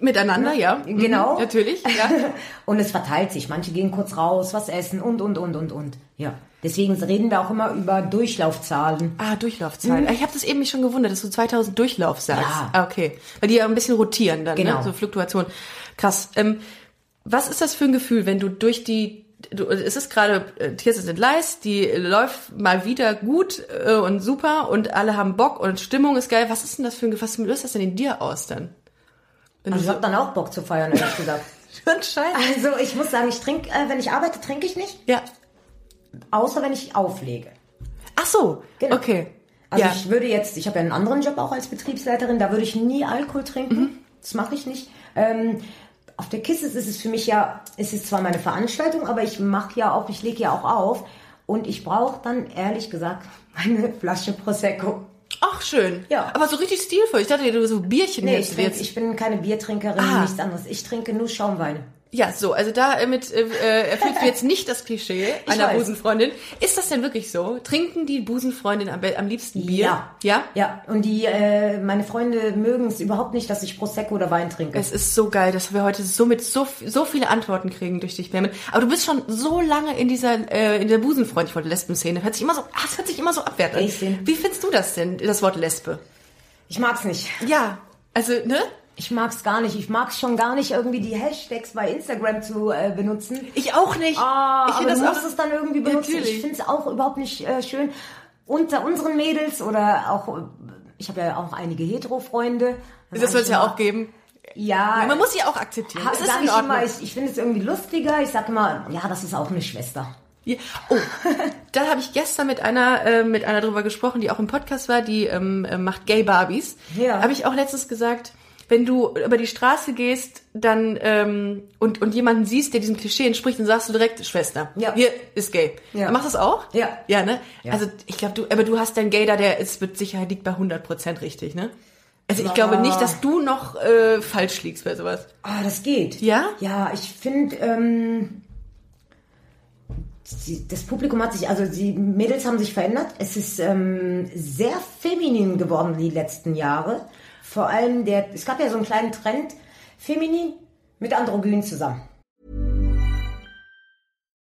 Miteinander, ja. Mhm, Genau. Natürlich, ja. [laughs] Und es verteilt sich. Manche gehen kurz raus, was essen und, und, und, und, und. Ja. Deswegen reden wir auch immer über Durchlaufzahlen. Ah, Durchlaufzahlen. Ich habe das eben mich schon gewundert, dass du 2000 Durchlauf sagst. Mhm. Ja. Ah, okay. Weil die ja ein bisschen rotieren dann, Genau. ne? so Fluktuation. Krass. Ähm, was ist das für ein Gefühl, wenn du durch die Du, es ist gerade äh, Tears sind Leis, die läuft mal wieder gut äh, und super und alle haben Bock und Stimmung ist geil. Was ist denn das für ein Gefühl? Was löst das denn in dir aus dann? Wenn Also ich du habe dann auch Bock zu feiern, ehrlich gesagt. so ein Scheiß. Also ich muss sagen, ich trinke, äh, wenn ich arbeite, trinke ich nicht. Ja. Außer wenn ich auflege. Ach so. Genau. Okay. Also ja. ich würde jetzt, ich habe ja einen anderen Job auch als Betriebsleiterin, da würde ich nie Alkohol trinken. Mhm. Das mache ich nicht. Ähm, auf der Kisses ist es für mich ja, es ist zwar meine Veranstaltung, aber ich mache ja auch, ich lege ja auch auf. Und ich brauche dann ehrlich gesagt eine Flasche Prosecco. Ach, schön. Ja. Aber so richtig stilvoll. Ich dachte, du so Bierchen Nee, ich, trink, jetzt. ich bin keine Biertrinkerin, Ah. nichts anderes. Ich trinke nur Schaumwein. Ja, so, also damit äh, äh, erfüllst du jetzt nicht das Klischee einer weiß. Busenfreundin. Ist das denn wirklich so? Trinken die Busenfreundinnen am, am liebsten Bier? Ja. Ja? Ja, und die, äh, meine Freunde mögen es überhaupt nicht, dass ich Prosecco oder Wein trinke. Es ist so geil, dass wir heute so mit so, so viele Antworten kriegen durch dich, Mermin. Aber du bist schon so lange in dieser äh, in der Busenfreund, ich wollte Lesben-Szene. Hört sich immer so, ah, es hört sich immer so abwertend an. Wie findest du das denn, das Wort Lesbe? Ich mag's nicht. Ja, also, ne? Ich mag's gar nicht. Ich mag's schon gar nicht, irgendwie die Hashtags bei Instagram zu äh, benutzen. Ich auch nicht. Ah, ich aber finde du das musst es dann irgendwie benutzen. Natürlich. Ich finde es auch überhaupt nicht äh, schön. Unter unseren Mädels oder auch, ich habe ja auch einige Hetero-Freunde. Das soll es ja auch geben. Ja, Man muss sie auch akzeptieren. ha- Das ist in ich Ordnung. immer, ich, ich finde es irgendwie lustiger. Ich sage immer, ja, das ist auch eine Schwester. Ja. Oh, [laughs] da habe ich gestern mit einer äh, mit einer drüber gesprochen, die auch im Podcast war, die ähm, äh, macht Gay Barbies. Ja. Habe ich auch letztens gesagt, wenn du über die Straße gehst, dann ähm, und und jemanden siehst, der diesem Klischee entspricht, dann sagst du direkt Schwester. Ja. Hier ist gay. Ja. Machst du das auch? Ja. Ja, ne? Ja. Also ich glaube, du aber du hast dein Gay da, der ist mit Sicherheit liegt bei 100% richtig, ne? Also ich Ja. glaube nicht, dass du noch äh, falsch liegst bei sowas. Ah, das geht. Ja? Ja, ich finde, ähm, das Publikum hat sich, also die Mädels haben sich verändert. Es ist ähm, sehr feminin geworden die letzten Jahre. Vor allem der, es gab ja so einen kleinen Trend, feminin mit androgyn zusammen.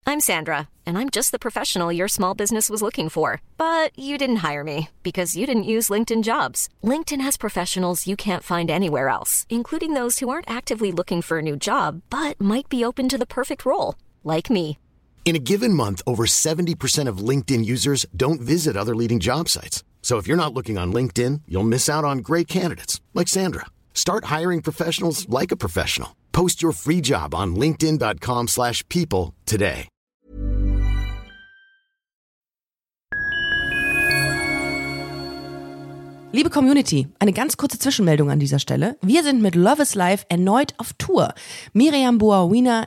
I'm Sandra, and I'm just the professional your small business was looking for. But you didn't hire me because you didn't use LinkedIn jobs. LinkedIn has professionals you can't find anywhere else, including those who aren't actively looking for a new job but might be open to the perfect role, like me. In a given month, over 70% of LinkedIn users don't visit other leading job sites. So if you're not looking on LinkedIn, you'll miss out on great candidates like Sandra. Start hiring professionals like a professional. Post your free job on linkedin.com/people today. Liebe Community, eine ganz kurze Zwischenmeldung an dieser Stelle. Wir sind mit Love is Life erneut auf Tour. Miriam Boa-Wiener,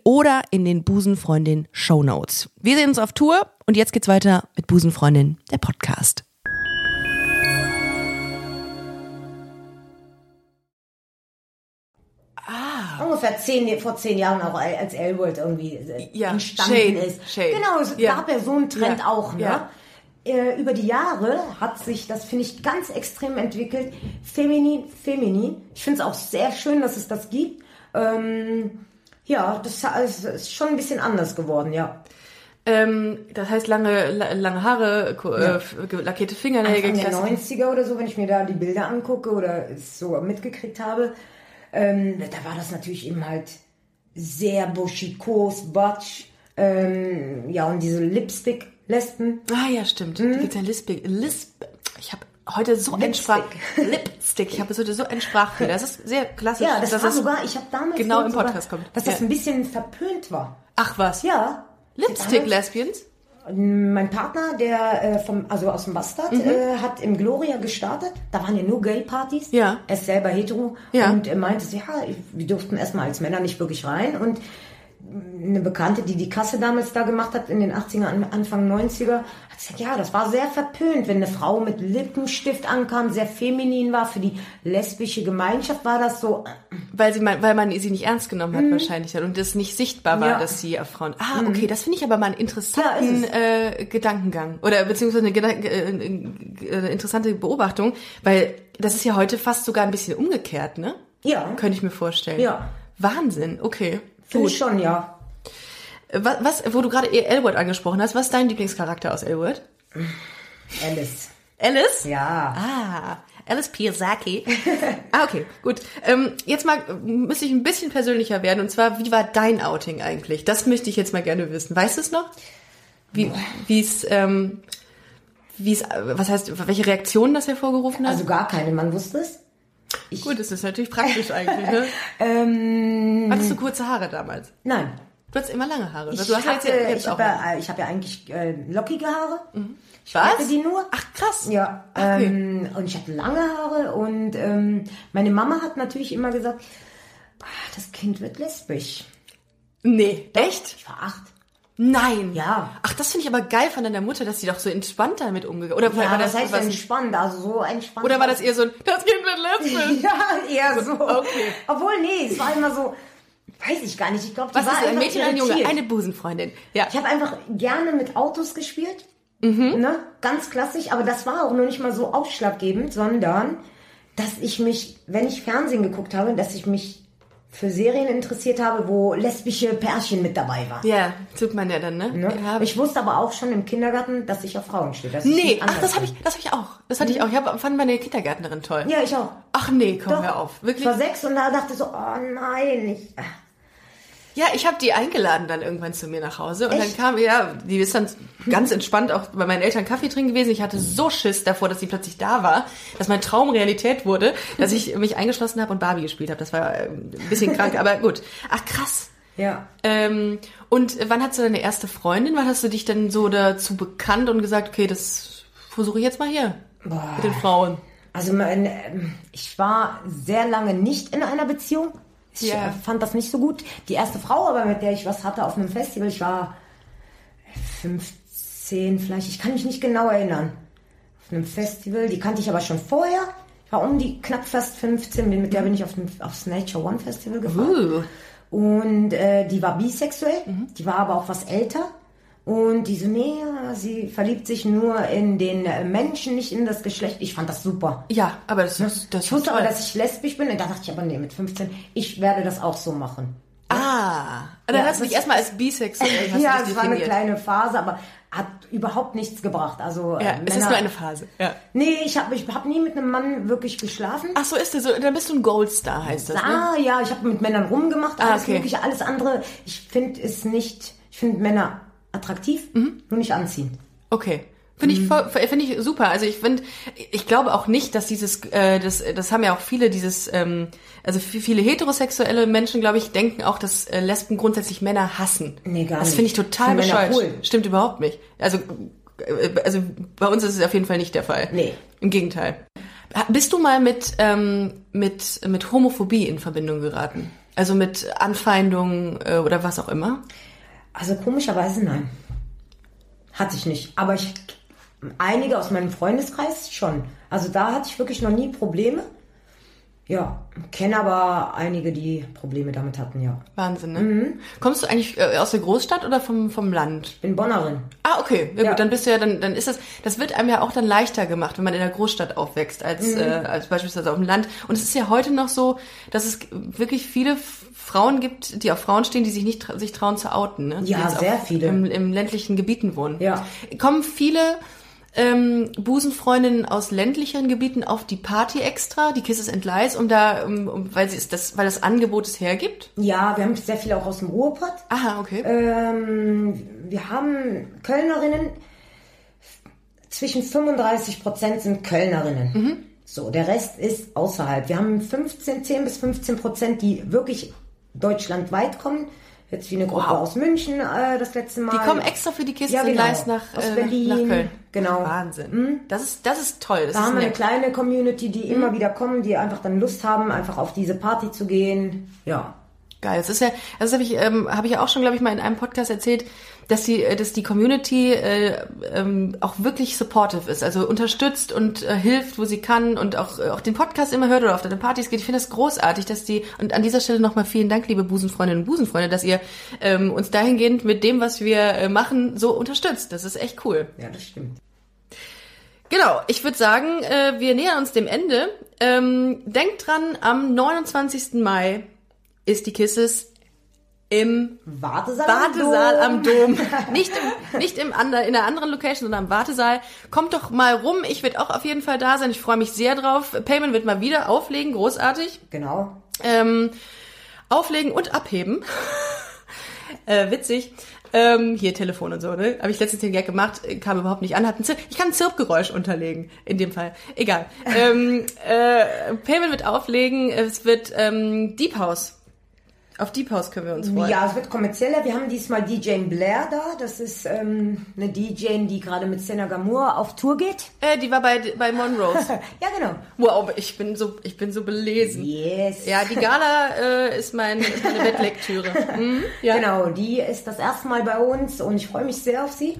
oder in den Busenfreundin Show Notes. Wir sehen uns auf Tour und jetzt geht's weiter mit Busenfreundin, der Podcast. Ungefähr zehn, vor zehn Jahren auch als Elwood irgendwie äh, Ja, entstanden Shade, ist. Shade. Genau, es Ja. gab ja so einen Trend Ja, auch. Ne? ja. Äh, über die Jahre hat sich das, finde ich, ganz extrem entwickelt. Feminin, feminin. Ich finde es auch sehr schön, dass es das gibt. Ähm, ja, das ist schon ein bisschen anders geworden, ja. Ähm, das heißt lange, la- lange Haare, äh, f- ge- lackierte Fingernägel. Anfang der klassisch. 90er oder so, wenn ich mir da die Bilder angucke oder es so mitgekriegt habe, ähm, da war das natürlich eben halt sehr buschikos, Butch, ähm, ja, und diese Lipstick-Lesben. Ah ja, stimmt. Die gibt's ja Lisp. Lisp. Ich habe heute so ein Lipstick. Ich habe heute so Sprachfehler. Das ist sehr klassisch. Ja, das dass war es sogar, ich habe damals genau im sogar, Podcast kommt. dass das Ja. ein bisschen verpönt war. Ach was. Ja. Lipstick Lesbians? Mein Partner, der äh, vom, also aus dem Bastard, Mhm. äh, hat im Gloria gestartet. Da waren ja nur Gay-Partys. Ja. Er ist selber hetero. Ja. Und er meinte, ja, wir durften erstmal als Männer nicht wirklich rein. Und eine Bekannte, die die Kasse damals da gemacht hat, in den 80er, An- Anfang 90er, hat gesagt, ja, das war sehr verpönt, wenn eine Frau mit Lippenstift ankam, sehr feminin war. Für die lesbische Gemeinschaft war das so, Weil, sie, weil man sie nicht ernst genommen hat wahrscheinlich und es nicht sichtbar war, Mhm. Ja. Mhm. dass sie auf Frauen... Ah, okay, das finde ich aber mal einen interessanten Ja, äh, Gedankengang. Oder beziehungsweise eine, Gedank äh, äh, eine interessante Beobachtung, weil das ist ja heute fast sogar ein bisschen umgekehrt, ne? ja, Könnte ich mir vorstellen. Ja. Wahnsinn, okay. Finde ich schon, ja. Was, was, wo du gerade Elwood angesprochen hast, was ist dein Lieblingscharakter aus Elwood? Alice. Alice? Ja. Ah, Alice Piasecki. [laughs] ah, okay, gut. Ähm, jetzt mal äh, müsste ich ein bisschen persönlicher werden. Und zwar, wie war dein Outing eigentlich? Das möchte ich jetzt mal gerne wissen. Weißt du es noch? Wie wie es, ähm, wie es, äh, was heißt, welche Reaktionen das hervorgerufen hat? Also gar keine, man wusste es. Gut, das ist natürlich praktisch eigentlich. Ne? [laughs] Ähm, Hattest du kurze Haare damals? nein. Du hattest immer lange Haare. Ich hast ja hatte, jetzt, jetzt ich habe ja, ich hab ja eigentlich äh, lockige Haare. Ich Was? hatte die nur. Ach, krass. Ja, Ach, okay. ähm, und ich hatte lange Haare und ähm, meine Mama hat natürlich immer gesagt, ah, das Kind wird lesbisch. Nee, echt? Ich war acht. Nein. Ja. Ach, das finde ich aber geil von deiner Mutter, dass sie doch so entspannt damit umgegangen Oder war Ja, das, das heißt was, entspannt, also so entspannt. oder war das eher so ein, das Kind wird lesbisch? [laughs] ja, eher so. Okay. Obwohl, nee, es war immer so, weiß ich gar nicht. Ich glaube, Was war ist ein Mädchen, ein Junge? Eine Busenfreundin. Ja. Ich habe einfach gerne mit Autos gespielt. Mhm. Ne? Ganz klassisch, aber das war auch nur nicht mal so ausschlaggebend, sondern dass ich mich, wenn ich Fernsehen geguckt habe, dass ich mich für Serien interessiert habe, wo lesbische Pärchen mit dabei waren. Ja, tut man ja dann, ne? Ne? Ja. Ich wusste aber auch schon im Kindergarten, dass ich auf Frauen stehe. ich nee, ach, das habe ich, das habe ich auch. Das hatte ich auch. Ich hab, fand meine Kindergärtnerin toll. Ja, ich auch. Ach nee, komm, Doch. hör auf. Wirklich? Ich war sechs und da dachte so, oh nein, ich, Ja, ich habe die eingeladen dann irgendwann zu mir nach Hause und Echt? dann kam, ja, die ist dann ganz entspannt auch bei meinen Eltern Kaffee trinken gewesen. Ich hatte so Schiss davor, dass sie plötzlich da war, dass mein Traum Realität wurde, dass ich mich eingeschlossen habe und Barbie gespielt habe. Das war äh, ein bisschen krank, aber gut. Ach krass. ja. Ähm, und wann hast du deine erste Freundin? Wann hast du dich denn so dazu bekannt und gesagt, okay, das versuche ich jetzt mal hier mit den Frauen? Also mein, ähm, ich war sehr lange nicht in einer Beziehung. Ich Ja. äh, fand das nicht so gut. Die erste Frau, aber mit der ich was hatte auf einem Festival, ich war 15 vielleicht, ich kann mich nicht genau erinnern. Auf einem Festival, die kannte ich aber schon vorher. Ich war um die knapp fast 15, mit der bin ich auf dem, aufs Nature One Festival gefahren. Uh. Und äh, die war bisexuell, die war aber auch was älter. Und die so, nee, sie verliebt sich nur in den Menschen, nicht in das Geschlecht. Ich fand das super. Ja, aber das, das, das Ich wusste aber, dass ich lesbisch bin. Und da dachte ich aber, nee, mit 15, ich werde das auch so machen. Ah, dann Ja, hast du dich erstmal als bisexuell [laughs] ja, es war eine kleine Phase, aber hat überhaupt nichts gebracht. Also äh, Ja, es ist Männer- nur eine Phase. Ja. Nee, ich habe ich hab nie mit einem Mann wirklich geschlafen. Ach so ist das so, dann bist du ein Goldstar, heißt das, ne? Ah, ja, ich habe mit Männern rumgemacht, Ah, alles okay. mögliche, alles andere. Ich finde es nicht, ich finde Männer attraktiv, Mhm. nur nicht anziehen. Okay. Finde ich, voll- finde ich super. Also ich finde, ich glaube auch nicht, dass dieses, äh, das, das haben ja auch viele dieses, ähm, also viele heterosexuelle Menschen, glaube ich, denken auch, dass äh, Lesben grundsätzlich Männer hassen. Nee, gar das nicht. finde ich total bescheuert. cool. Stimmt überhaupt nicht. Also, äh, also bei uns ist es auf jeden Fall nicht der Fall. Nee. Im Gegenteil. Bist du mal mit, ähm, mit, mit Homophobie in Verbindung geraten? Also mit Anfeindungen äh, oder was auch immer? Also komischerweise nein. Hatte ich nicht. Aber ich, einige aus meinem Freundeskreis schon. Also da hatte ich wirklich noch nie Probleme. Ja, kenne aber einige, die Probleme damit hatten, ja. Wahnsinn, ne? Mhm. Kommst du eigentlich äh, aus der Großstadt oder vom, vom Land? Bin Bonnerin. Ah, okay. Ja, Ja. gut, dann bist du ja, dann, dann ist das, das wird einem ja auch dann leichter gemacht, wenn man in der Großstadt aufwächst, als, Mhm. äh, als beispielsweise auf dem Land. Und es ist ja heute noch so, dass es wirklich viele Frauen gibt, die auf Frauen stehen, die sich nicht tra sich trauen zu outen, ne? Ja, sehr viele. Im, Im ländlichen Gebieten wohnen. Ja. Kommen viele ähm, Busenfreundinnen aus ländlichen Gebieten auf die Party extra, die Kisses and Lies, um da, um, um, weil sie es das, weil das Angebot es hergibt? Ja, wir haben sehr viele auch aus dem Ruhrpott. Aha, okay. Ähm, wir haben Kölnerinnen, zwischen 35 Prozent sind Kölnerinnen. Mhm. So, der Rest ist außerhalb. Wir haben 15, 10 bis 15 Prozent, die wirklich deutschlandweit kommen. Jetzt wie eine Gruppe Wow. aus München äh, das letzte Mal. Die kommen extra für die Kisses Ja, genau. Lies nach, Aus äh, Berlin. nach Köln. Genau. Wahnsinn. Das ist, das ist toll. Das Da ist haben wir eine kleine Community, die Mhm. immer wieder kommen, die einfach dann Lust haben, einfach auf diese Party zu gehen. Ja. Geil. Das ist ja, das habe ich, ähm, habe ich ja auch schon, glaube ich, mal in einem Podcast erzählt, dass die, äh, dass die Community äh, ähm, auch wirklich supportive ist, also unterstützt und äh, hilft, wo sie kann und auch, äh, auch den Podcast immer hört oder auf deine Partys geht. Ich finde das großartig, dass die und an dieser Stelle nochmal vielen Dank, liebe Busenfreundinnen und Busenfreunde, dass ihr ähm, uns dahingehend mit dem, was wir äh, machen, so unterstützt. Das ist echt cool. Ja, das stimmt. Genau, ich würde sagen, äh, wir nähern uns dem Ende. Ähm, denkt dran, am 29. Mai ist die Kisses im Wartesaal, Wartesaal am am Dom. [laughs] Nicht, im, nicht im ander, in einer anderen Location, sondern am Wartesaal. Kommt doch mal rum. Ich werde auch auf jeden Fall da sein. Ich freue mich sehr drauf. Payment wird mal wieder auflegen. Großartig. Genau. Ähm, auflegen und abheben. [laughs] äh, witzig. Ähm, hier Telefon und so, ne? Habe ich letztens den Gag gemacht, kam überhaupt nicht an. Hat ein Zirp ich kann ein Zirpgeräusch unterlegen, in dem Fall. Egal. [laughs] ähm, äh, Payment wird auflegen, es wird ähm, Deep House Auf Deep House können wir uns freuen. Ja, es wird kommerzieller. Wir haben diesmal DJ Blair da. Das ist ähm, eine DJ, die gerade mit Senna Gamour auf Tour geht. Äh, die war bei, bei Monrose. [laughs] ja, genau. Wow, ich bin so, ich bin so belesen. Yes. Ja, die Gala äh, ist mein, meine Bettlektüre. [laughs] Mhm, ja. Genau, die ist das erste Mal bei uns und ich freue mich sehr auf sie,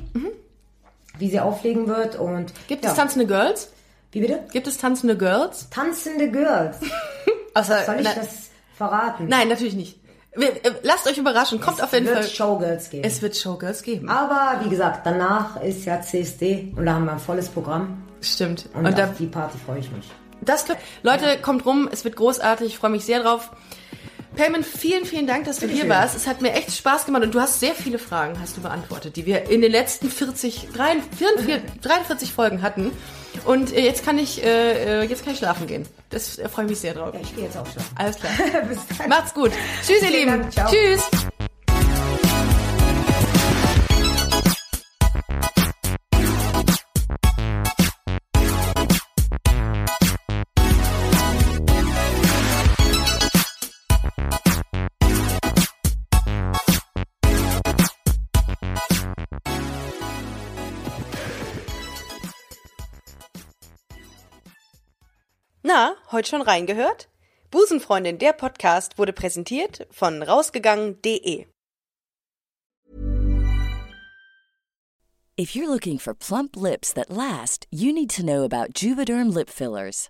wie sie auflegen wird. Und Gibt ja. es tanzende Girls? Wie bitte? Gibt es tanzende Girls? Tanzende Girls. [laughs] Außer, Soll ich na, das verraten? Nein, natürlich nicht. Äh, lasst euch überraschen. Kommt auf jeden wird Fall. Showgirls geben. Es wird Showgirls geben. Aber wie gesagt, danach ist ja CSD und da haben wir ein volles Programm. Stimmt. Und, Und da, auf die Party freue ich mich. das Leute, kommt rum. Es wird großartig. Ich freue mich sehr drauf. Payman, vielen, vielen Dank, dass du hier schön. warst. Es hat mir echt Spaß gemacht und du hast sehr viele Fragen, hast du beantwortet, die wir in den letzten 40, 43, 43 Folgen hatten. Und äh, jetzt kann ich, äh, äh, jetzt kann ich schlafen gehen. Das äh, freue ich mich sehr drauf. Ja, ich gehe jetzt auch schon. Alles klar. [laughs] Macht's gut. Tschüss, ihr Vielen Lieben. Dank. Tschüss. Na, heute schon reingehört? Busenfreundin, der Podcast wurde präsentiert von rausgegangen.de. If you're looking for plump lips that last, you need to know about Juvederm lip fillers.